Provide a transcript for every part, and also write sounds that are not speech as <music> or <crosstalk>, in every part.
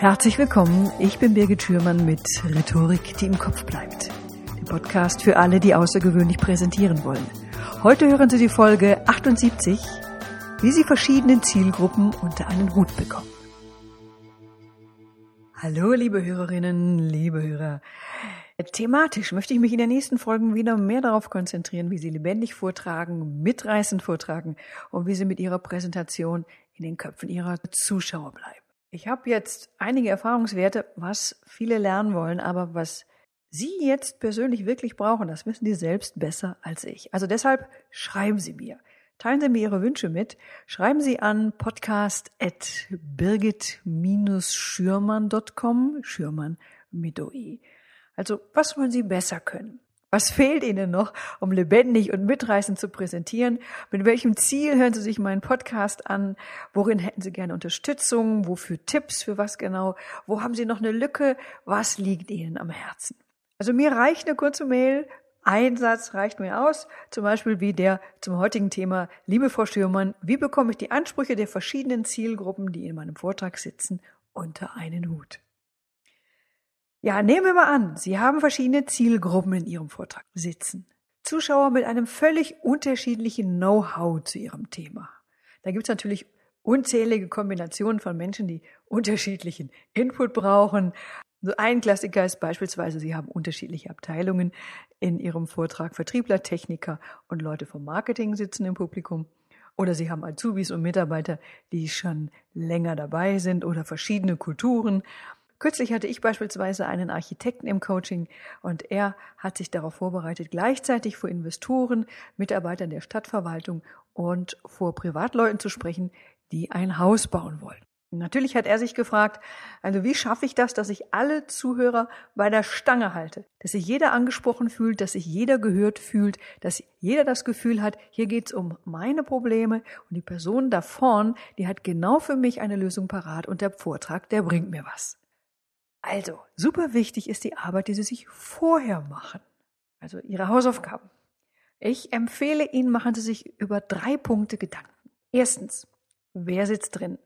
Herzlich willkommen, ich bin Birgit Schürmann mit Rhetorik, die im Kopf bleibt. Der Podcast für alle, die außergewöhnlich präsentieren wollen. Heute hören Sie die Folge 78, wie Sie verschiedene Zielgruppen unter einen Hut bekommen. Hallo, liebe Hörerinnen, liebe Hörer. Thematisch möchte ich mich in den nächsten Folgen wieder mehr darauf konzentrieren, wie Sie lebendig vortragen, mitreißend vortragen und wie Sie mit Ihrer Präsentation in den Köpfen Ihrer Zuschauer bleiben. Ich habe jetzt einige Erfahrungswerte, was viele lernen wollen, aber was Sie jetzt persönlich wirklich brauchen, das wissen Sie selbst besser als ich. Also deshalb schreiben Sie mir. Teilen Sie mir Ihre Wünsche mit. Schreiben Sie an podcast.birgit-schürmann.com, Schürmann mit OE. Also, was wollen Sie besser können? Was fehlt Ihnen noch, um lebendig und mitreißend zu präsentieren? Mit welchem Ziel hören Sie sich meinen Podcast an? Worin hätten Sie gerne Unterstützung? Wofür Tipps? Für was genau? Wo haben Sie noch eine Lücke? Was liegt Ihnen am Herzen? Also mir reicht eine kurze Mail. Ein Satz reicht mir aus. Zum Beispiel wie der zum heutigen Thema. Liebe Frau Stürmann, wie bekomme ich die Ansprüche der verschiedenen Zielgruppen, die in meinem Vortrag sitzen, unter einen Hut? Ja, nehmen wir mal an, Sie haben verschiedene Zielgruppen in Ihrem Vortrag sitzen. Zuschauer mit einem völlig unterschiedlichen Know-how zu Ihrem Thema. Da gibt es natürlich unzählige Kombinationen von Menschen, die unterschiedlichen Input brauchen. So ein Klassiker ist beispielsweise, Sie haben unterschiedliche Abteilungen in Ihrem Vortrag. Vertriebler, Techniker und Leute vom Marketing sitzen im Publikum. Oder Sie haben Azubis und Mitarbeiter, die schon länger dabei sind oder verschiedene Kulturen. Kürzlich hatte ich beispielsweise einen Architekten im Coaching und er hat sich darauf vorbereitet, gleichzeitig vor Investoren, Mitarbeitern der Stadtverwaltung und vor Privatleuten zu sprechen, die ein Haus bauen wollen. natürlich hat er sich gefragt, also wie schaffe ich das, dass ich alle Zuhörer bei der Stange halte, dass sich jeder angesprochen fühlt, dass sich jeder gehört fühlt, dass jeder das Gefühl hat, hier geht's um meine Probleme und die Person da vorn, die hat genau für mich eine Lösung parat und der Vortrag, der bringt mir was. Also, super wichtig ist die Arbeit, die Sie sich vorher machen. Also Ihre Hausaufgaben. Ich empfehle Ihnen, machen Sie sich über drei Punkte Gedanken. Erstens, wer sitzt drin?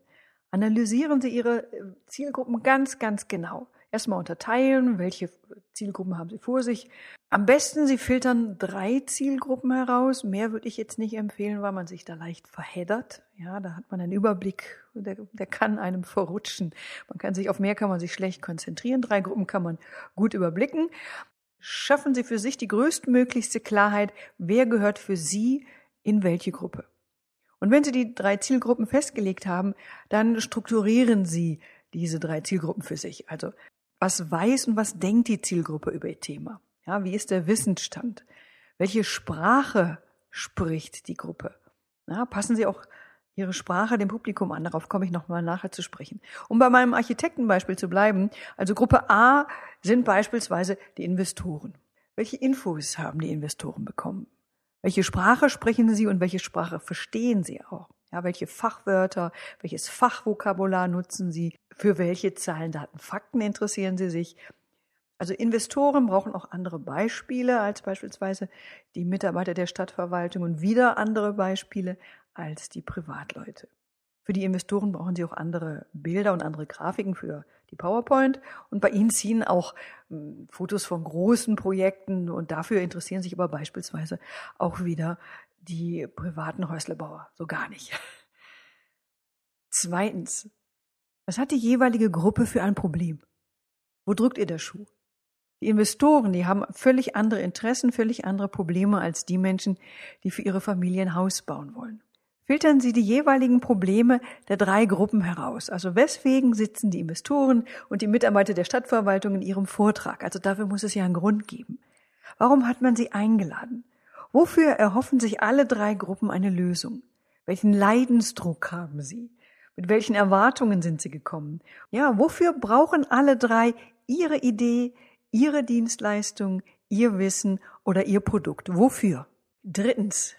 Analysieren Sie Ihre äh, Zielgruppen ganz, ganz genau erstmal unterteilen, welche Zielgruppen haben Sie vor sich. Am besten, Sie filtern drei Zielgruppen heraus. Mehr würde ich jetzt nicht empfehlen, weil man sich da leicht verheddert. Ja, da hat man einen Überblick, der, der kann einem verrutschen. Man kann sich auf mehr kann man sich schlecht konzentrieren. Drei Gruppen kann man gut überblicken. Schaffen Sie für sich die größtmöglichste Klarheit, wer gehört für Sie in welche Gruppe. Und wenn Sie die drei Zielgruppen festgelegt haben, dann strukturieren Sie diese drei Zielgruppen für sich. Also was weiß und was denkt die Zielgruppe über ihr Thema? Ja, wie ist der Wissensstand? Welche Sprache spricht die Gruppe? Ja, passen Sie auch Ihre Sprache dem Publikum an. Darauf komme ich nochmal nachher zu sprechen. Um bei meinem Architektenbeispiel zu bleiben, also Gruppe A sind beispielsweise die Investoren. Welche Infos haben die Investoren bekommen? Welche Sprache sprechen sie und welche Sprache verstehen sie auch? Ja, welche Fachwörter, welches Fachvokabular nutzen Sie? Für welche Zahlen, Daten, Fakten interessieren Sie sich? Also Investoren brauchen auch andere Beispiele als beispielsweise die Mitarbeiter der Stadtverwaltung und wieder andere Beispiele als die Privatleute. Für die Investoren brauchen sie auch andere Bilder und andere Grafiken für die PowerPoint. Und bei ihnen ziehen auch hm, Fotos von großen Projekten und dafür interessieren sich aber beispielsweise auch wieder die privaten Häuslebauer so gar nicht. <laughs> Zweitens, was hat die jeweilige Gruppe für ein Problem? Wo drückt ihr der Schuh? Die Investoren, die haben völlig andere Interessen, völlig andere Probleme als die Menschen, die für ihre Familie ein Haus bauen wollen. Filtern Sie die jeweiligen Probleme der drei Gruppen heraus. Also weswegen sitzen die Investoren und die Mitarbeiter der Stadtverwaltung in ihrem Vortrag? Also dafür muss es ja einen Grund geben. Warum hat man sie eingeladen? Wofür erhoffen sich alle drei Gruppen eine Lösung? Welchen Leidensdruck haben sie? Mit welchen Erwartungen sind sie gekommen? Ja, wofür brauchen alle drei ihre Idee, ihre Dienstleistung, ihr Wissen oder ihr Produkt? Wofür? Drittens.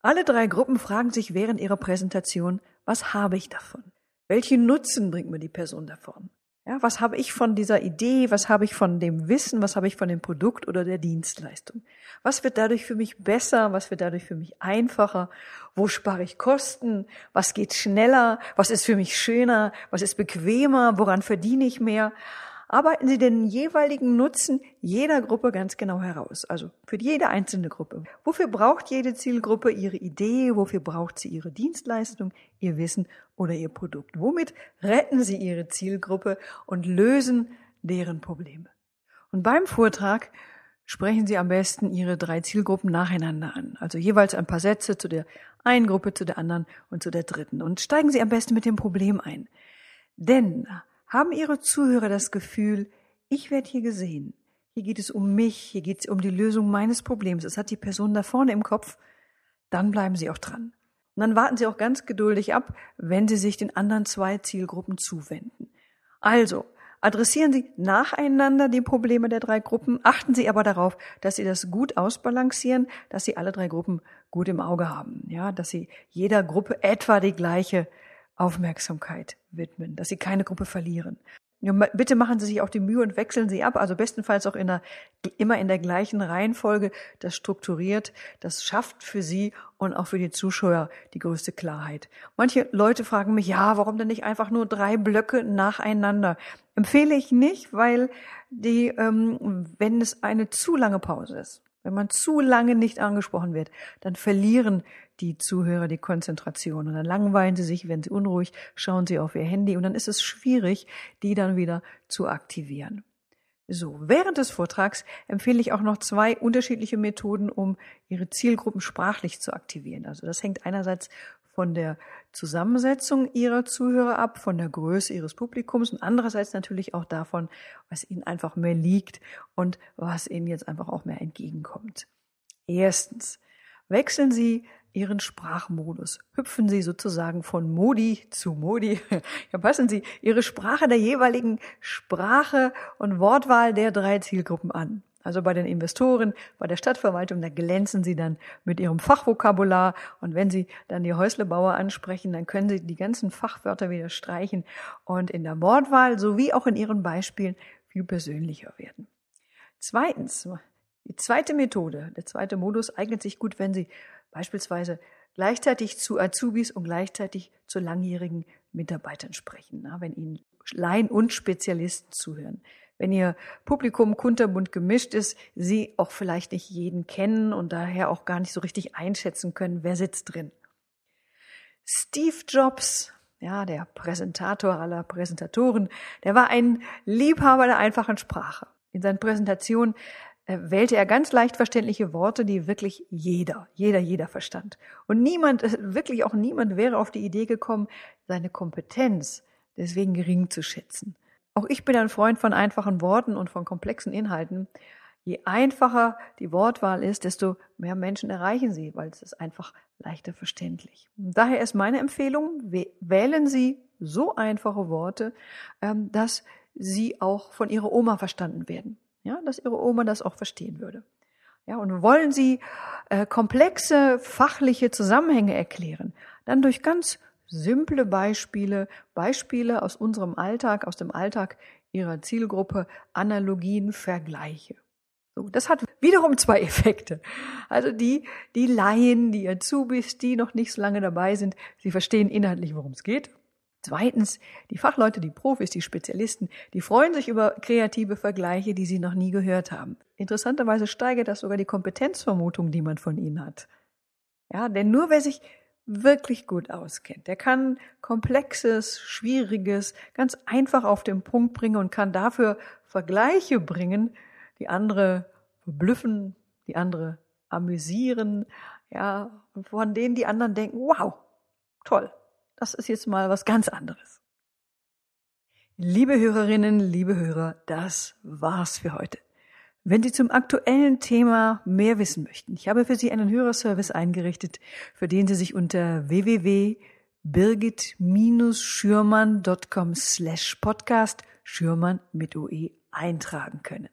Alle drei Gruppen fragen sich während ihrer Präsentation, was habe ich davon? Welchen Nutzen bringt mir die Person davon? Ja, was habe ich von dieser Idee? Was habe ich von dem Wissen? Was habe ich von dem Produkt oder der Dienstleistung? Was wird dadurch für mich besser? Was wird dadurch für mich einfacher? Wo spare ich Kosten? Was geht schneller? Was ist für mich schöner? Was ist bequemer? Woran verdiene ich mehr? Arbeiten Sie den jeweiligen Nutzen jeder Gruppe ganz genau heraus. Also für jede einzelne Gruppe. Wofür braucht jede Zielgruppe ihre Idee? Wofür braucht sie ihre Dienstleistung, ihr Wissen oder ihr Produkt? Womit retten Sie Ihre Zielgruppe und lösen deren Probleme? Und beim Vortrag sprechen Sie am besten Ihre drei Zielgruppen nacheinander an. Also jeweils ein paar Sätze zu der einen Gruppe, zu der anderen und zu der dritten. Und steigen Sie am besten mit dem Problem ein. Denn haben Ihre Zuhörer das Gefühl, ich werde hier gesehen. Hier geht es um mich, hier geht es um die Lösung meines Problems. Es hat die Person da vorne im Kopf. Dann bleiben Sie auch dran. Und dann warten Sie auch ganz geduldig ab, wenn Sie sich den anderen zwei Zielgruppen zuwenden. Also, adressieren Sie nacheinander die Probleme der drei Gruppen, achten Sie aber darauf, dass Sie das gut ausbalancieren, dass Sie alle drei Gruppen gut im Auge haben, ja, dass Sie jeder Gruppe etwa die gleiche Aufmerksamkeit widmen, dass sie keine Gruppe verlieren. Bitte machen Sie sich auch die Mühe und wechseln Sie ab, also bestenfalls auch in der, immer in der gleichen Reihenfolge, das strukturiert, das schafft für Sie und auch für die Zuschauer die größte Klarheit. Manche Leute fragen mich, ja, warum denn nicht einfach nur drei Blöcke nacheinander? Empfehle ich nicht, weil die, ähm, wenn es eine zu lange Pause ist, wenn man zu lange nicht angesprochen wird, dann verlieren die Zuhörer die Konzentration und dann langweilen sie sich, werden sie unruhig, schauen sie auf ihr Handy und dann ist es schwierig, die dann wieder zu aktivieren. So, während des Vortrags empfehle ich auch noch zwei unterschiedliche Methoden, um Ihre Zielgruppen sprachlich zu aktivieren. Also das hängt einerseits von der Zusammensetzung ihrer Zuhörer ab, von der Größe ihres Publikums und andererseits natürlich auch davon, was ihnen einfach mehr liegt und was ihnen jetzt einfach auch mehr entgegenkommt. Erstens, wechseln Sie Ihren Sprachmodus. Hüpfen Sie sozusagen von Modi zu Modi. <laughs> Ja, passen Sie Ihre Sprache der jeweiligen Sprache und Wortwahl der drei Zielgruppen an. Also bei den Investoren, bei der Stadtverwaltung, da glänzen sie dann mit ihrem Fachvokabular. Und wenn sie dann die Häuslebauer ansprechen, dann können sie die ganzen Fachwörter wieder streichen und in der Wortwahl sowie auch in ihren Beispielen viel persönlicher werden. Zweitens, die zweite Methode, der zweite Modus eignet sich gut, wenn Sie beispielsweise gleichzeitig zu Azubis und gleichzeitig zu langjährigen Mitarbeitern sprechen, wenn Ihnen Laien und Spezialisten zuhören wenn Ihr Publikum kunterbunt gemischt ist, Sie auch vielleicht nicht jeden kennen und daher auch gar nicht so richtig einschätzen können, wer sitzt drin. Steve Jobs, ja, der Präsentator aller Präsentatoren, der war ein Liebhaber der einfachen Sprache. In seinen Präsentationen äh, wählte er ganz leicht verständliche Worte, die wirklich jeder, jeder, jeder verstand. Und niemand, äh, wirklich auch niemand wäre auf die Idee gekommen, seine Kompetenz deswegen gering zu schätzen. Auch ich bin ein Freund von einfachen Worten und von komplexen Inhalten. Je einfacher die Wortwahl ist, desto mehr Menschen erreichen sie, weil es ist einfach leichter verständlich. daher ist meine Empfehlung, wählen Sie so einfache Worte, ähm, dass sie auch von Ihrer Oma verstanden werden. Ja, dass Ihre Oma das auch verstehen würde. Ja, und wollen Sie äh, komplexe fachliche Zusammenhänge erklären, dann durch ganz simple Beispiele, Beispiele aus unserem Alltag, aus dem Alltag Ihrer Zielgruppe, Analogien, Vergleiche. So, das hat wiederum zwei <laughs> Effekte. Also die, die Laien, die Azubis, die noch nicht so lange dabei sind, sie verstehen inhaltlich, worum es geht. Zweitens, die Fachleute, die Profis, die Spezialisten, die freuen sich über kreative Vergleiche, die sie noch nie gehört haben. Interessanterweise steigert das sogar die Kompetenzvermutung, die man von ihnen hat. Ja, denn nur wer sich wirklich gut auskennt. Der kann komplexes, schwieriges ganz einfach auf den Punkt bringen und kann dafür Vergleiche bringen, die andere verblüffen, die andere amüsieren, ja, von denen die anderen denken, wow, toll, das ist jetzt mal was ganz anderes. Liebe Hörerinnen, liebe Hörer, das war's für heute. Wenn Sie zum aktuellen Thema mehr wissen möchten, ich habe für Sie einen Hörerservice eingerichtet, für den Sie sich unter www.birgit-schürmann.com slash podcast Schürmann mit OE eintragen können.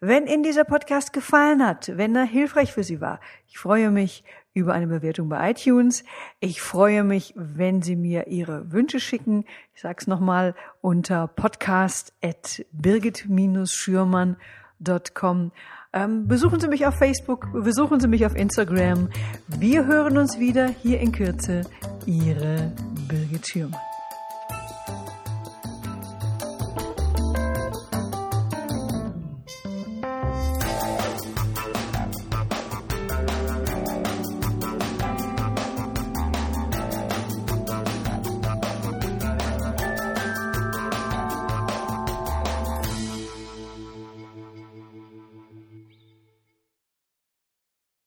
Wenn Ihnen dieser Podcast gefallen hat, wenn er hilfreich für Sie war, ich freue mich über eine Bewertung bei iTunes. Ich freue mich, wenn Sie mir Ihre Wünsche schicken. Ich sage es nochmal unter podcast.birgit-schürmann.com. Ähm, besuchen Sie mich auf Facebook, besuchen Sie mich auf Instagram. Wir hören uns wieder hier in Kürze. Ihre Birgit Schürmann.